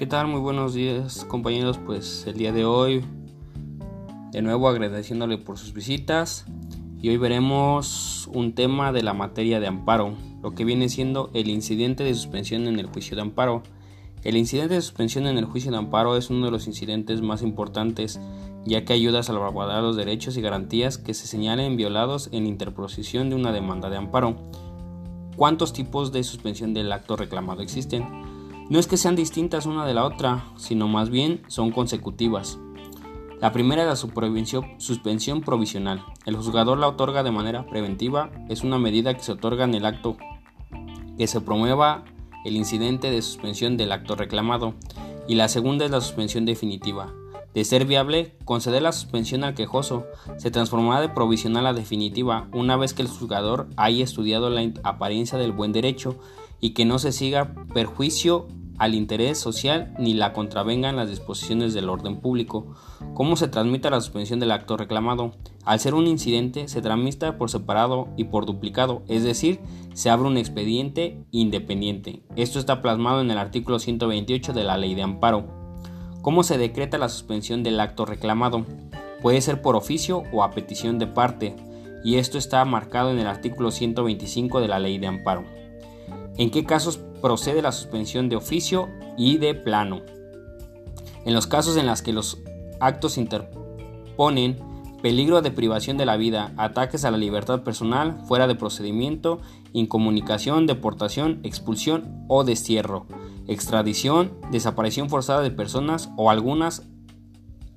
¿Qué tal? Muy buenos días compañeros. Pues el día de hoy de nuevo agradeciéndole por sus visitas y hoy veremos un tema de la materia de amparo, lo que viene siendo el incidente de suspensión en el juicio de amparo. El incidente de suspensión en el juicio de amparo es uno de los incidentes más importantes ya que ayuda a salvaguardar los derechos y garantías que se señalen violados en interposición de una demanda de amparo. ¿Cuántos tipos de suspensión del acto reclamado existen? No es que sean distintas una de la otra, sino más bien son consecutivas. La primera es la suspensión provisional. El juzgador la otorga de manera preventiva, es una medida que se otorga en el acto que se promueva el incidente de suspensión del acto reclamado. Y la segunda es la suspensión definitiva. De ser viable, conceder la suspensión al quejoso se transformará de provisional a definitiva una vez que el juzgador haya estudiado la apariencia del buen derecho y que no se siga perjuicio al interés social ni la contravengan las disposiciones del orden público. ¿Cómo se transmite la suspensión del acto reclamado? Al ser un incidente, se transmite por separado y por duplicado, es decir, se abre un expediente independiente. Esto está plasmado en el artículo 128 de la Ley de Amparo. ¿Cómo se decreta la suspensión del acto reclamado? Puede ser por oficio o a petición de parte, y esto está marcado en el artículo 125 de la Ley de Amparo. ¿En qué casos procede la suspensión de oficio y de plano? En los casos en los que los actos interponen peligro de privación de la vida, ataques a la libertad personal, fuera de procedimiento, incomunicación, deportación, expulsión o destierro, extradición, desaparición forzada de personas o algunas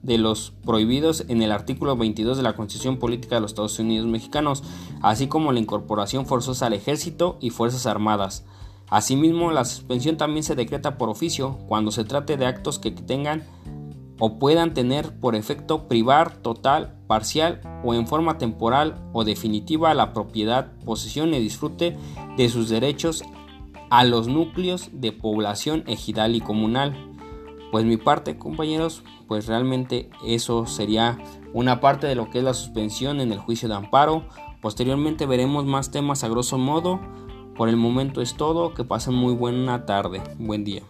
de los prohibidos en el artículo 22 de la Constitución Política de los Estados Unidos Mexicanos, así como la incorporación forzosa al ejército y fuerzas armadas. Asimismo, la suspensión también se decreta por oficio cuando se trate de actos que tengan o puedan tener por efecto privar total, parcial o en forma temporal o definitiva la propiedad, posesión y disfrute de sus derechos a los núcleos de población ejidal y comunal. Pues mi parte compañeros pues realmente eso sería una parte de lo que es la suspensión en el juicio de amparo. Posteriormente veremos más temas a grosso modo por el momento es todo que pasen muy buena tarde buen día